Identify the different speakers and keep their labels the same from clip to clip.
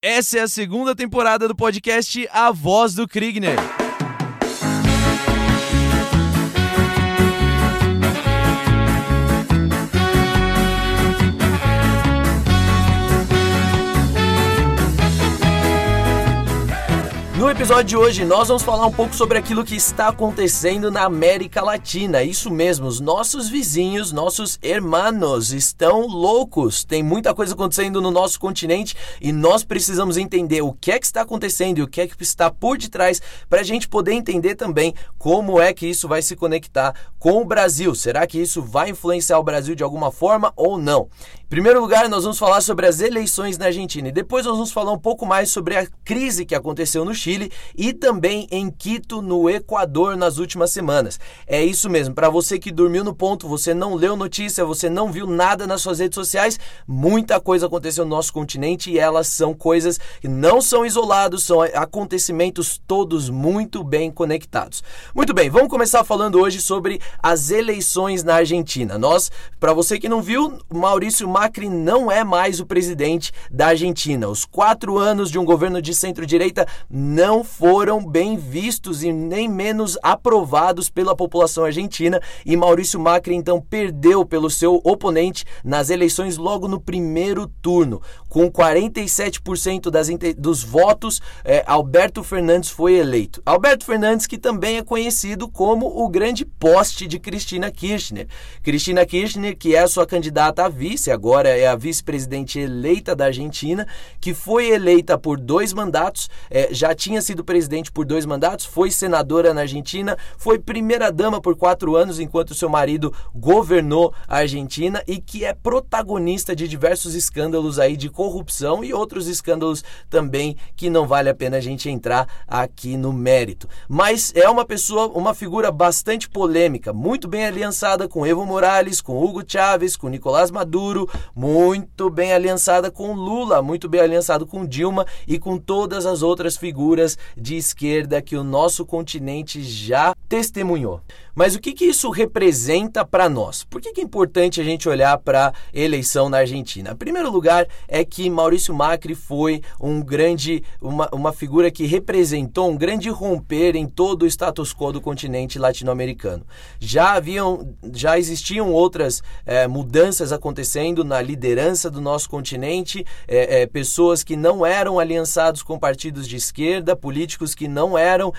Speaker 1: Essa é a segunda temporada do podcast A Voz do Kriegner. No episódio de hoje, nós vamos falar um pouco sobre aquilo que está acontecendo na América Latina. Isso mesmo, os nossos vizinhos, nossos hermanos estão loucos. Tem muita coisa acontecendo no nosso continente e nós precisamos entender o que é que está acontecendo e o que é que está por detrás para a gente poder entender também como é que isso vai se conectar com o Brasil. Será que isso vai influenciar o Brasil de alguma forma ou não? Primeiro lugar, nós vamos falar sobre as eleições na Argentina e depois nós vamos falar um pouco mais sobre a crise que aconteceu no Chile e também em Quito, no Equador, nas últimas semanas. É isso mesmo, para você que dormiu no ponto, você não leu notícia, você não viu nada nas suas redes sociais, muita coisa aconteceu no nosso continente e elas são coisas que não são isolados, são acontecimentos todos muito bem conectados. Muito bem, vamos começar falando hoje sobre as eleições na Argentina. Nós, para você que não viu, Maurício Macri não é mais o presidente da Argentina. Os quatro anos de um governo de centro-direita não foram bem vistos e nem menos aprovados pela população argentina. E Maurício Macri então perdeu pelo seu oponente nas eleições logo no primeiro turno. Com 47% das, dos votos, é, Alberto Fernandes foi eleito. Alberto Fernandes, que também é conhecido como o grande poste de Cristina Kirchner. Cristina Kirchner, que é sua candidata a vice agora agora é a vice-presidente eleita da Argentina, que foi eleita por dois mandatos, é, já tinha sido presidente por dois mandatos, foi senadora na Argentina, foi primeira-dama por quatro anos enquanto seu marido governou a Argentina e que é protagonista de diversos escândalos aí de corrupção e outros escândalos também que não vale a pena a gente entrar aqui no mérito. Mas é uma pessoa, uma figura bastante polêmica, muito bem aliançada com Evo Morales, com Hugo Chávez, com Nicolás Maduro, muito bem aliançada com Lula, muito bem aliançado com Dilma e com todas as outras figuras de esquerda que o nosso continente já testemunhou. Mas o que, que isso representa para nós? Por que, que é importante a gente olhar para a eleição na Argentina? Em primeiro lugar, é que Maurício Macri foi um grande, uma, uma figura que representou um grande romper em todo o status quo do continente latino-americano. Já haviam, já existiam outras é, mudanças acontecendo na liderança do nosso continente, é, é, pessoas que não eram aliançados com partidos de esquerda, políticos que não eram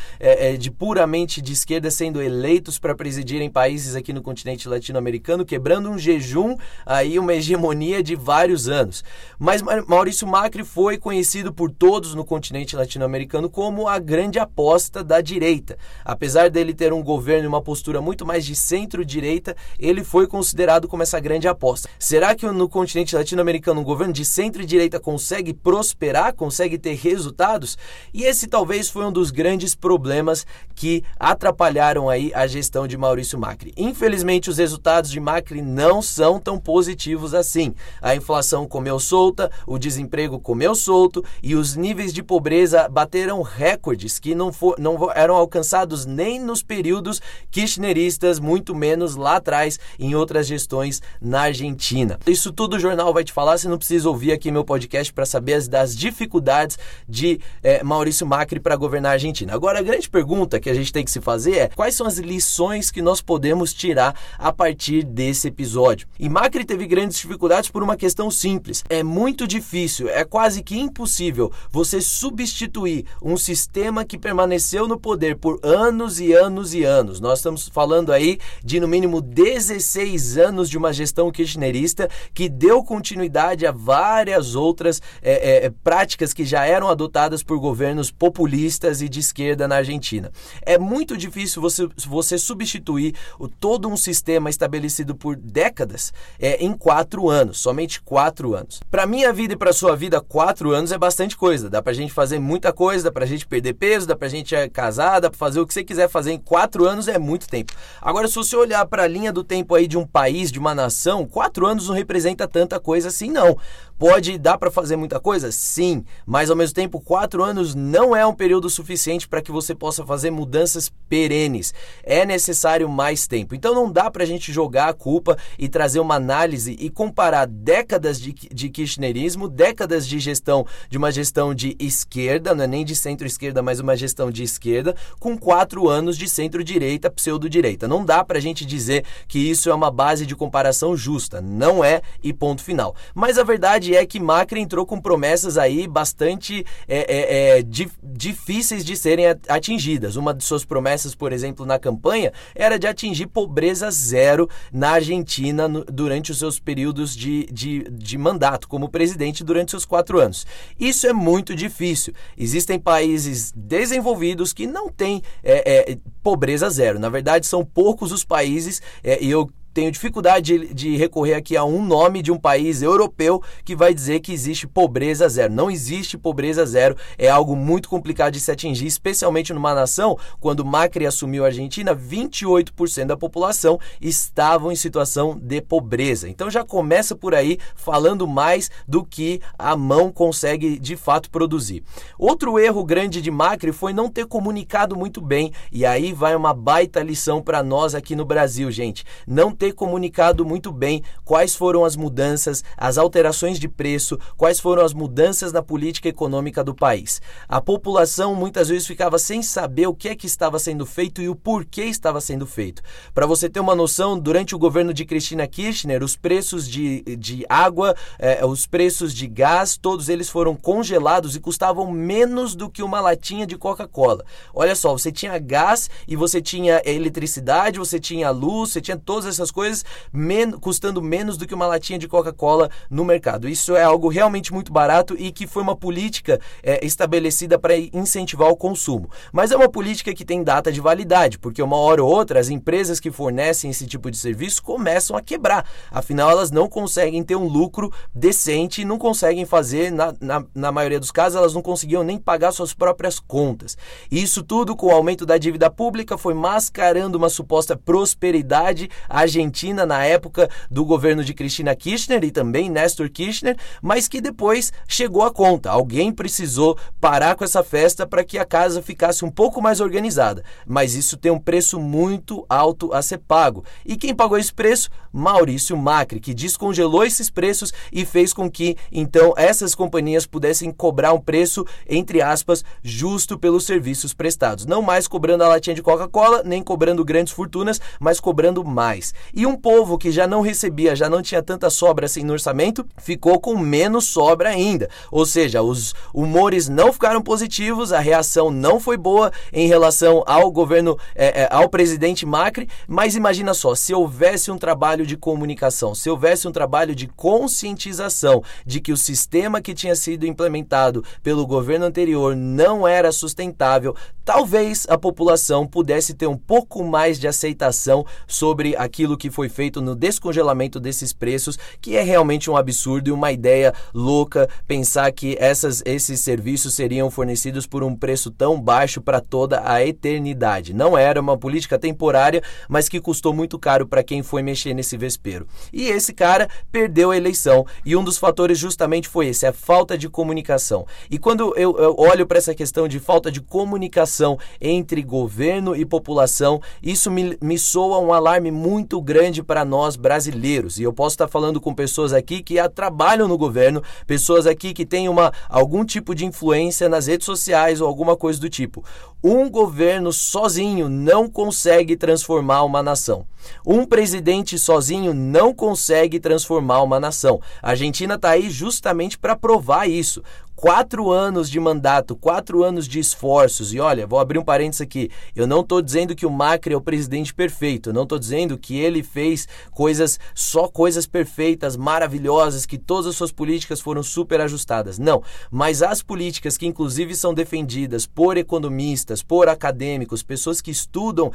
Speaker 1: de puramente de esquerda sendo eleitos para presidirem países aqui no continente latino-americano, quebrando um jejum, aí uma hegemonia de vários anos. Mas Maurício Macri foi conhecido por todos no continente latino-americano como a grande aposta da direita. Apesar dele ter um governo e uma postura muito mais de centro-direita, ele foi considerado como essa grande aposta. Será que no continente latino-americano um governo de centro-direita consegue prosperar, consegue ter resultados? E esse talvez foi um dos grandes problemas que atrapalharam aí a gestão gestão de Maurício Macri. Infelizmente, os resultados de Macri não são tão positivos assim. A inflação comeu solta, o desemprego comeu solto e os níveis de pobreza bateram recordes que não, for, não eram alcançados nem nos períodos kirchneristas, muito menos lá atrás em outras gestões na Argentina. Isso tudo o jornal vai te falar, você não precisa ouvir aqui meu podcast para saber as, das dificuldades de é, Maurício Macri para governar a Argentina. Agora, a grande pergunta que a gente tem que se fazer é quais são as lições lições que nós podemos tirar a partir desse episódio. E Macri teve grandes dificuldades por uma questão simples. É muito difícil, é quase que impossível você substituir um sistema que permaneceu no poder por anos e anos e anos. Nós estamos falando aí de no mínimo 16 anos de uma gestão kirchnerista que deu continuidade a várias outras é, é, práticas que já eram adotadas por governos populistas e de esquerda na Argentina. É muito difícil você, você substituir o, todo um sistema estabelecido por décadas é, em quatro anos, somente quatro anos. Para minha vida e para sua vida, quatro anos é bastante coisa. Dá para gente fazer muita coisa, dá para gente perder peso, dá para gente é, casar, dá para fazer o que você quiser fazer em quatro anos é muito tempo. Agora, se você olhar para a linha do tempo aí de um país, de uma nação, quatro anos não representa tanta coisa assim, não. Pode dar para fazer muita coisa? Sim, mas ao mesmo tempo, quatro anos não é um período suficiente para que você possa fazer mudanças perenes. É necessário mais tempo. Então não dá para a gente jogar a culpa e trazer uma análise e comparar décadas de, de kirchnerismo, décadas de gestão, de uma gestão de esquerda, não é nem de centro-esquerda, mas uma gestão de esquerda, com quatro anos de centro-direita, pseudo-direita. Não dá para a gente dizer que isso é uma base de comparação justa. Não é e ponto final. Mas a verdade é que Macri entrou com promessas aí bastante é, é, é, di difíceis de serem atingidas. Uma de suas promessas, por exemplo, na campanha, era de atingir pobreza zero na Argentina no, durante os seus períodos de, de, de mandato como presidente durante seus quatro anos. Isso é muito difícil. Existem países desenvolvidos que não têm é, é, pobreza zero. Na verdade, são poucos os países, é, e eu tenho dificuldade de, recorrer aqui a um nome de um país europeu que vai dizer que existe pobreza zero. Não existe pobreza zero, é algo muito complicado de se atingir, especialmente numa nação, quando Macri assumiu a Argentina, 28% da população estavam em situação de pobreza. Então já começa por aí falando mais do que a mão consegue de fato produzir. Outro erro grande de Macri foi não ter comunicado muito bem, e aí vai uma baita lição para nós aqui no Brasil, gente. Não ter comunicado muito bem quais foram as mudanças, as alterações de preço, quais foram as mudanças na política econômica do país. A população muitas vezes ficava sem saber o que é que estava sendo feito e o porquê estava sendo feito. Para você ter uma noção, durante o governo de Cristina Kirchner, os preços de, de água, eh, os preços de gás, todos eles foram congelados e custavam menos do que uma latinha de Coca-Cola. Olha só, você tinha gás e você tinha eletricidade, você tinha luz, você tinha todas essas essas coisas men custando menos do que uma latinha de Coca-Cola no mercado. Isso é algo realmente muito barato e que foi uma política é, estabelecida para incentivar o consumo. Mas é uma política que tem data de validade, porque uma hora ou outra as empresas que fornecem esse tipo de serviço começam a quebrar. Afinal, elas não conseguem ter um lucro decente, não conseguem fazer, na, na, na maioria dos casos, elas não conseguiam nem pagar suas próprias contas. Isso tudo, com o aumento da dívida pública, foi mascarando uma suposta prosperidade. A Argentina na época do governo de Cristina Kirchner e também Néstor Kirchner, mas que depois chegou a conta. Alguém precisou parar com essa festa para que a casa ficasse um pouco mais organizada. Mas isso tem um preço muito alto a ser pago. E quem pagou esse preço? Maurício Macri, que descongelou esses preços e fez com que então essas companhias pudessem cobrar um preço, entre aspas, justo pelos serviços prestados. Não mais cobrando a latinha de Coca-Cola, nem cobrando grandes fortunas, mas cobrando mais. E um povo que já não recebia, já não tinha tanta sobra assim no orçamento, ficou com menos sobra ainda. Ou seja, os humores não ficaram positivos, a reação não foi boa em relação ao governo, é, é, ao presidente Macri. Mas imagina só, se houvesse um trabalho de comunicação, se houvesse um trabalho de conscientização de que o sistema que tinha sido implementado pelo governo anterior não era sustentável, talvez a população pudesse ter um pouco mais de aceitação sobre aquilo que foi feito no descongelamento desses preços, que é realmente um absurdo e uma ideia louca pensar que essas, esses serviços seriam fornecidos por um preço tão baixo para toda a eternidade. Não era uma política temporária, mas que custou muito caro para quem foi mexer nesse vespeiro. E esse cara perdeu a eleição e um dos fatores justamente foi esse, a falta de comunicação. E quando eu, eu olho para essa questão de falta de comunicação entre governo e população, isso me, me soa um alarme muito grande para nós brasileiros. E eu posso estar falando com pessoas aqui que trabalham no governo, pessoas aqui que têm uma, algum tipo de influência nas redes sociais ou alguma coisa do tipo. Um governo sozinho não consegue transformar uma nação. Um presidente sozinho não consegue transformar uma nação. A Argentina está aí justamente para provar isso quatro anos de mandato, quatro anos de esforços. E olha, vou abrir um parênteses aqui. Eu não estou dizendo que o Macri é o presidente perfeito. Eu não estou dizendo que ele fez coisas, só coisas perfeitas, maravilhosas, que todas as suas políticas foram super ajustadas. Não. Mas as políticas que, inclusive, são defendidas por economistas, por acadêmicos, pessoas que estudam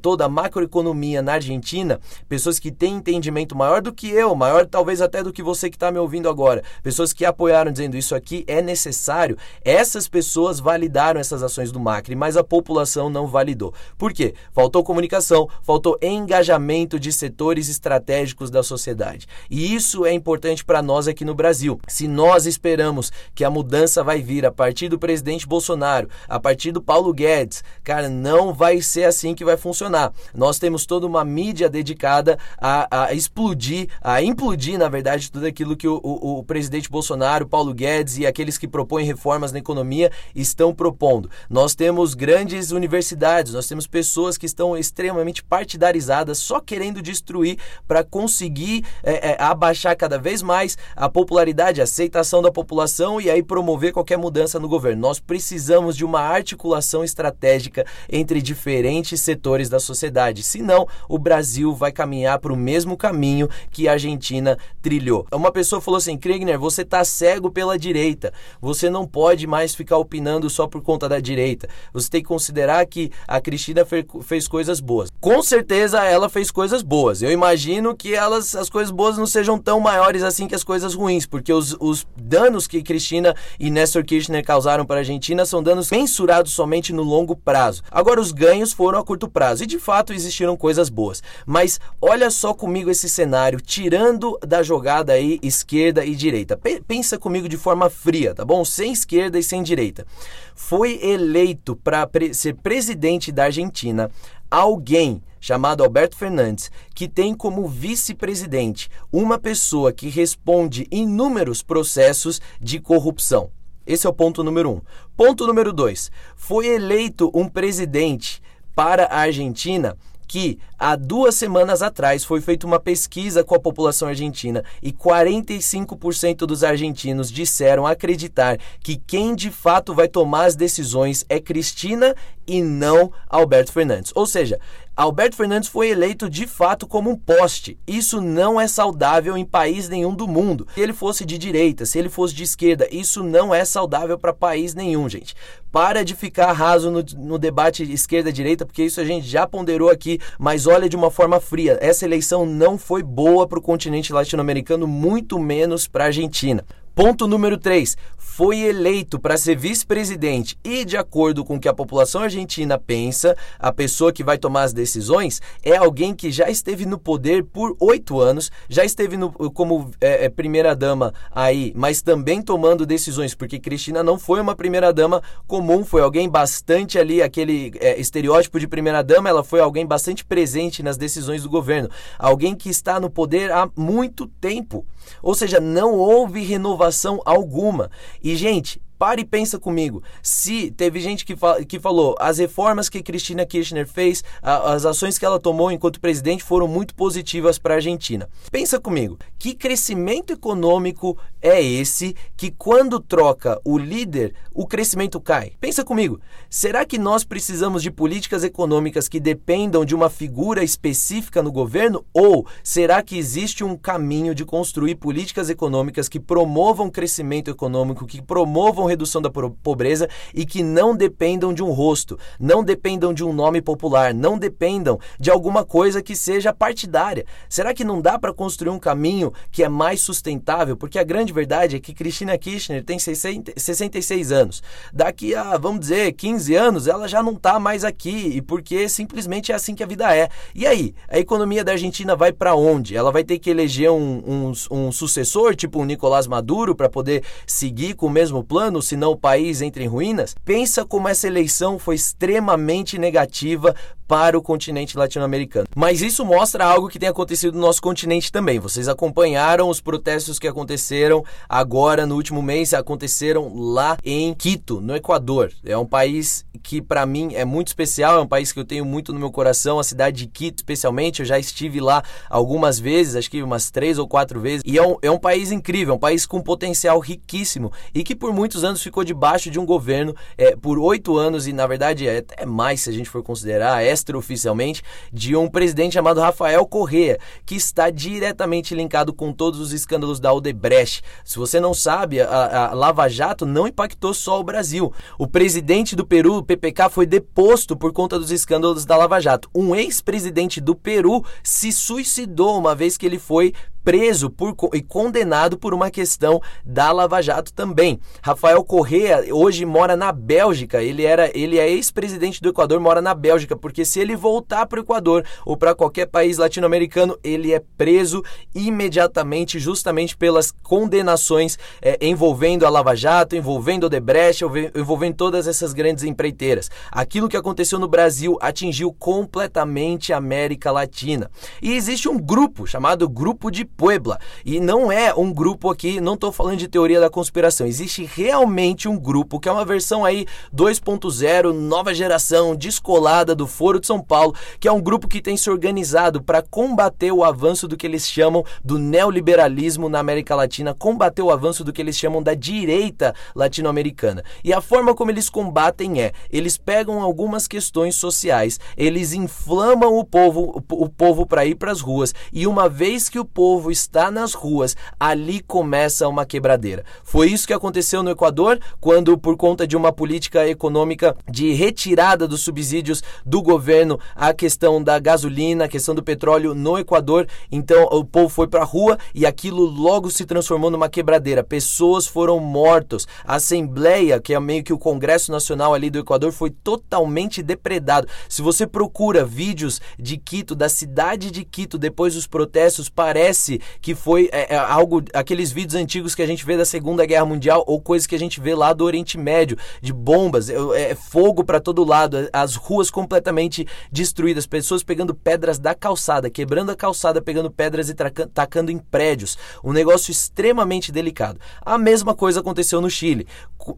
Speaker 1: toda a macroeconomia na Argentina, pessoas que têm entendimento maior do que eu, maior talvez até do que você que está me ouvindo agora, pessoas que apoiaram dizendo isso aqui é necessário, essas pessoas validaram essas ações do Macri, mas a população não validou. Por quê? Faltou comunicação, faltou engajamento de setores estratégicos da sociedade. E isso é importante para nós aqui no Brasil. Se nós esperamos que a mudança vai vir a partir do presidente Bolsonaro, a partir do Paulo Guedes, cara, não vai ser assim que vai funcionar. Nós temos toda uma mídia dedicada a, a explodir, a implodir, na verdade, tudo aquilo que o, o, o presidente Bolsonaro, Paulo Guedes e aqueles que propõem reformas na economia estão propondo. Nós temos grandes universidades, nós temos pessoas que estão extremamente partidarizadas, só querendo destruir para conseguir é, é, abaixar cada vez mais a popularidade, a aceitação da população e aí promover qualquer mudança no governo. Nós precisamos de uma articulação estratégica entre diferentes setores da sociedade, senão o Brasil vai caminhar para o mesmo caminho que a Argentina trilhou. Uma pessoa falou assim: Kriegner, você está cego pela direita, você não pode mais ficar opinando só por conta da direita. Você tem que considerar que a Cristina fez coisas boas. Com certeza ela fez coisas boas. Eu imagino que elas, as coisas boas não sejam tão maiores assim que as coisas ruins, porque os, os danos que Cristina e Néstor Kirchner causaram para a Argentina são danos mensurados somente no longo prazo. Agora, os ganhos foram a curto prazo e de fato existiram coisas boas. Mas olha só comigo esse cenário, tirando da jogada aí esquerda e direita. Pensa comigo de forma fria, tá bom? Sem esquerda e sem direita. Foi eleito para pre ser presidente da Argentina alguém chamado Alberto Fernandes, que tem como vice-presidente uma pessoa que responde inúmeros processos de corrupção. Esse é o ponto número um. Ponto número dois: foi eleito um presidente para a Argentina que há duas semanas atrás foi feita uma pesquisa com a população argentina e 45% dos argentinos disseram acreditar que quem de fato vai tomar as decisões é Cristina e não Alberto Fernandes. Ou seja, Alberto Fernandes foi eleito de fato como um poste. Isso não é saudável em país nenhum do mundo. Se ele fosse de direita, se ele fosse de esquerda, isso não é saudável para país nenhum, gente. Para de ficar raso no, no debate esquerda-direita, porque isso a gente já ponderou aqui, mas olha de uma forma fria. Essa eleição não foi boa para o continente latino-americano, muito menos para a Argentina. Ponto número 3. Foi eleito para ser vice-presidente e, de acordo com o que a população argentina pensa, a pessoa que vai tomar as decisões é alguém que já esteve no poder por oito anos, já esteve no, como é, é, primeira-dama aí, mas também tomando decisões, porque Cristina não foi uma primeira-dama comum, foi alguém bastante ali, aquele é, estereótipo de primeira-dama, ela foi alguém bastante presente nas decisões do governo, alguém que está no poder há muito tempo. Ou seja, não houve renovação alguma. E, gente, Pare e pensa comigo. Se teve gente que, fa que falou as reformas que Cristina Kirchner fez, a, as ações que ela tomou enquanto presidente foram muito positivas para a Argentina. Pensa comigo. Que crescimento econômico é esse que quando troca o líder, o crescimento cai? Pensa comigo. Será que nós precisamos de políticas econômicas que dependam de uma figura específica no governo ou será que existe um caminho de construir políticas econômicas que promovam crescimento econômico, que promovam redução da pobreza e que não dependam de um rosto, não dependam de um nome popular, não dependam de alguma coisa que seja partidária. Será que não dá para construir um caminho que é mais sustentável? Porque a grande verdade é que Cristina Kirchner tem 60, 66 anos. Daqui a, vamos dizer, 15 anos, ela já não está mais aqui e porque simplesmente é assim que a vida é. E aí, a economia da Argentina vai para onde? Ela vai ter que eleger um, um, um sucessor, tipo o Nicolás Maduro, para poder seguir com o mesmo plano? Ano, senão o país entra em ruínas? Pensa como essa eleição foi extremamente negativa para o continente latino-americano. Mas isso mostra algo que tem acontecido no nosso continente também. Vocês acompanharam os protestos que aconteceram agora no último mês, aconteceram lá em Quito, no Equador. É um país que para mim é muito especial, é um país que eu tenho muito no meu coração, a cidade de Quito especialmente. Eu já estive lá algumas vezes, acho que umas três ou quatro vezes. E é um, é um país incrível, é um país com potencial riquíssimo e que por muitos anos ficou debaixo de um governo é, por oito anos e na verdade é mais se a gente for considerar. É extraoficialmente de um presidente chamado Rafael Correa, que está diretamente linkado com todos os escândalos da Odebrecht. Se você não sabe, a, a Lava Jato não impactou só o Brasil. O presidente do Peru, PPK, foi deposto por conta dos escândalos da Lava Jato. Um ex-presidente do Peru se suicidou uma vez que ele foi preso por, e condenado por uma questão da Lava Jato também. Rafael Correa hoje mora na Bélgica. Ele era, ele é ex-presidente do Equador, mora na Bélgica, porque se ele voltar para o Equador ou para qualquer país latino-americano, ele é preso imediatamente, justamente pelas condenações é, envolvendo a Lava Jato, envolvendo o Debrecht, envolvendo todas essas grandes empreiteiras. Aquilo que aconteceu no Brasil atingiu completamente a América Latina. E existe um grupo chamado Grupo de Puebla. E não é um grupo aqui, não estou falando de teoria da conspiração. Existe realmente um grupo que é uma versão aí 2.0, nova geração, descolada do Foro de São Paulo, que é um grupo que tem se organizado para combater o avanço do que eles chamam do neoliberalismo na América Latina, combater o avanço do que eles chamam da direita latino-americana. E a forma como eles combatem é, eles pegam algumas questões sociais, eles inflamam o povo, o povo para ir para as ruas, e uma vez que o povo está nas ruas, ali começa uma quebradeira. Foi isso que aconteceu no Equador, quando, por conta de uma política econômica de retirada dos subsídios do governo, a questão da gasolina, a questão do petróleo no Equador, então o povo foi para a rua e aquilo logo se transformou numa quebradeira. Pessoas foram mortas. A Assembleia, que é meio que o Congresso Nacional ali do Equador, foi totalmente depredado. Se você procura vídeos de Quito, da cidade de Quito, depois dos protestos, parece que foi é, é, algo, aqueles vídeos antigos que a gente vê da Segunda Guerra Mundial ou coisas que a gente vê lá do Oriente Médio, de bombas, é, fogo para todo lado, as ruas completamente destruídas, pessoas pegando pedras da calçada, quebrando a calçada, pegando pedras e tacando em prédios. Um negócio extremamente delicado. A mesma coisa aconteceu no Chile.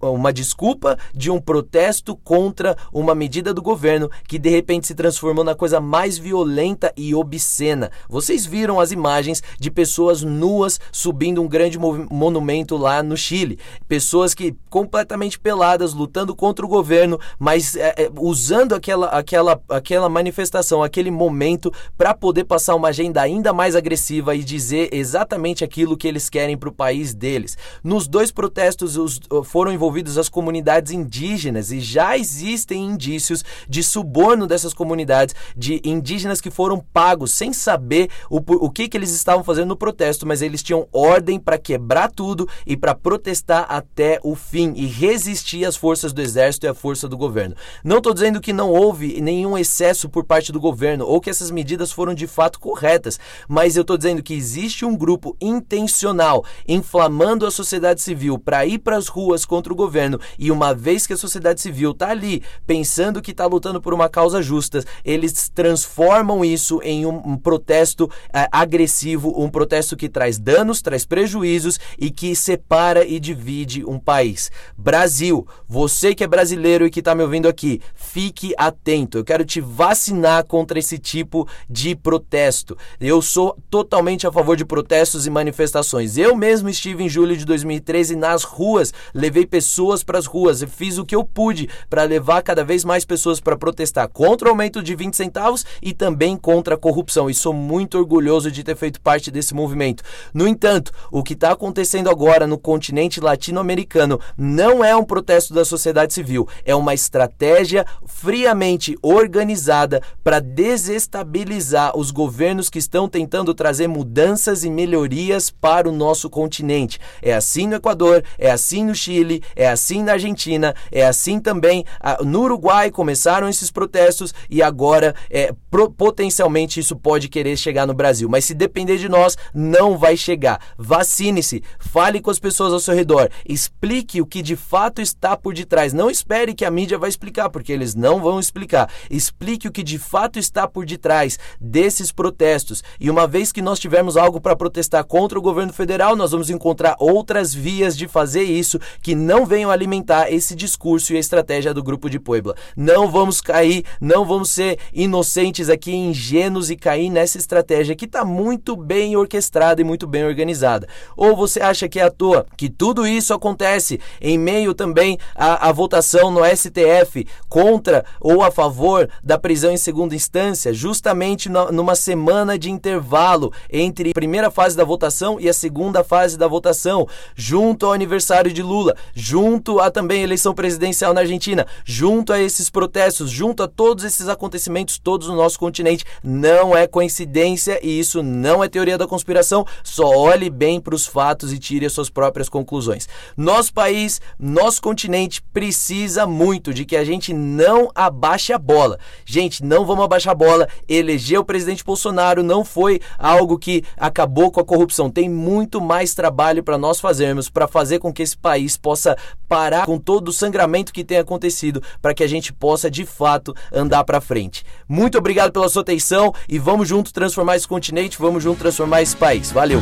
Speaker 1: Uma desculpa de um protesto contra uma medida do governo que de repente se transformou na coisa mais violenta e obscena. Vocês viram as imagens de pessoas nuas subindo um grande monumento lá no Chile. Pessoas que completamente peladas, lutando contra o governo, mas é, é, usando aquela, aquela, aquela manifestação, aquele momento para poder passar uma agenda ainda mais agressiva e dizer exatamente aquilo que eles querem para o país deles. Nos dois protestos os, foram envolvidos as comunidades indígenas e já existem indícios de suborno dessas comunidades, de indígenas que foram pagos sem saber o, o que, que eles estavam fazendo no protesto, mas eles tinham ordem para quebrar tudo e para protestar até o fim e resistir às forças do exército e à força do governo. Não estou dizendo que não houve nenhum excesso por parte do governo ou que essas medidas foram de fato corretas, mas eu estou dizendo que existe um grupo intencional inflamando a sociedade civil para ir para as ruas contra o governo e uma vez que a sociedade civil está ali pensando que está lutando por uma causa justa, eles transformam isso em um, protesto é, agressivo, um protesto que traz danos, traz prejuízos e que separa e divide um país. Brasil, você que é brasileiro e que está me ouvindo aqui, fique atento. Eu quero te vacinar contra esse tipo de protesto. Eu sou totalmente a favor de protestos e manifestações. Eu mesmo estive em julho de 2013 nas ruas, levei pessoas para as ruas, fiz o que eu pude para levar cada vez mais pessoas para protestar contra o aumento de 20 centavos e também contra a corrupção. E sou muito orgulhoso de ter feito parte desse movimento. No entanto, o que está acontecendo agora no continente latino-americano não é um protesto da sociedade civil, é uma estratégia friamente organizada para desestabilizar os governos que estão tentando trazer mudanças e melhorias para o nosso continente. É assim no Equador, é assim no Chile, é assim na Argentina, é assim também no Uruguai começaram esses protestos e agora é, potencialmente isso pode querer chegar no Brasil. Mas se depender de nós, não vai chegar. Vacine-se, fale com as pessoas ao seu redor, explique o que de fato está por detrás. Não espere que a mídia vai explicar, porque eles não vão explicar. Explique o que de fato está por detrás desses protestos. E uma vez que nós tivermos algo para protestar contra o governo federal, nós vamos encontrar outras vias de fazer isso que não venham alimentar esse discurso e a estratégia do grupo de Puebla. Não vamos cair, não vamos ser inocentes aqui, ingênuos e cair nessa estratégia que está muito bem orquestrada e muito bem organizada. Ou você acha que é à toa que tudo isso acontece em meio também à, à votação no STF contra ou a favor da prisão em segunda instância, justamente no, numa semana de intervalo entre a primeira fase da votação e a segunda fase da votação, junto ao aniversário de Lula, junto a também eleição presidencial na Argentina, junto a esses protestos, junto a todos esses acontecimentos todos no nosso continente. Não é coincidência e isso não é teoria da conspiração, só olhe bem para os fatos e tire as suas próprias conclusões. Nosso país, nosso continente precisa muito de que a gente não abaixe a bola. Gente, não vamos abaixar a bola. Eleger o presidente Bolsonaro não foi algo que acabou com a corrupção. Tem muito mais trabalho para nós fazermos para fazer com que esse país possa parar com todo o sangramento que tem acontecido, para que a gente possa de fato andar para frente. Muito obrigado pela sua atenção e vamos junto transformar esse continente, vamos junto transformar esse país. Valeu!